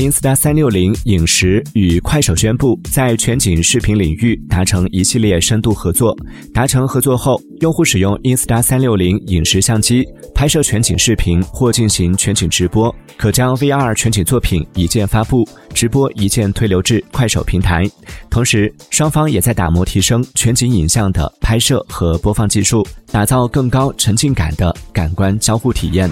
Insta 三六零影视与快手宣布，在全景视频领域达成一系列深度合作。达成合作后，用户使用 Insta 三六零影视相机拍摄全景视频或进行全景直播，可将 VR 全景作品一键发布，直播一键推流至快手平台。同时，双方也在打磨提升全景影像的拍摄和播放技术，打造更高沉浸感的感官交互体验。